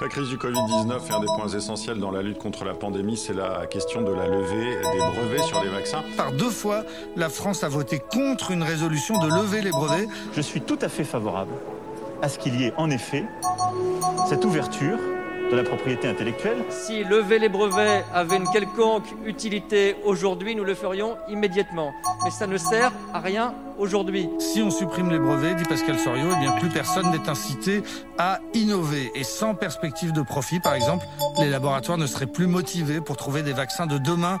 La crise du Covid-19 est un des points essentiels dans la lutte contre la pandémie, c'est la question de la levée des brevets sur les vaccins. Par deux fois, la France a voté contre une résolution de lever les brevets. Je suis tout à fait favorable à ce qu'il y ait en effet cette ouverture de la propriété intellectuelle. Si lever les brevets avait une quelconque utilité aujourd'hui, nous le ferions immédiatement. Mais ça ne sert à rien aujourd'hui. Si on supprime les brevets, dit Pascal Soriot, eh bien plus personne n'est incité à innover. Et sans perspective de profit, par exemple, les laboratoires ne seraient plus motivés pour trouver des vaccins de demain.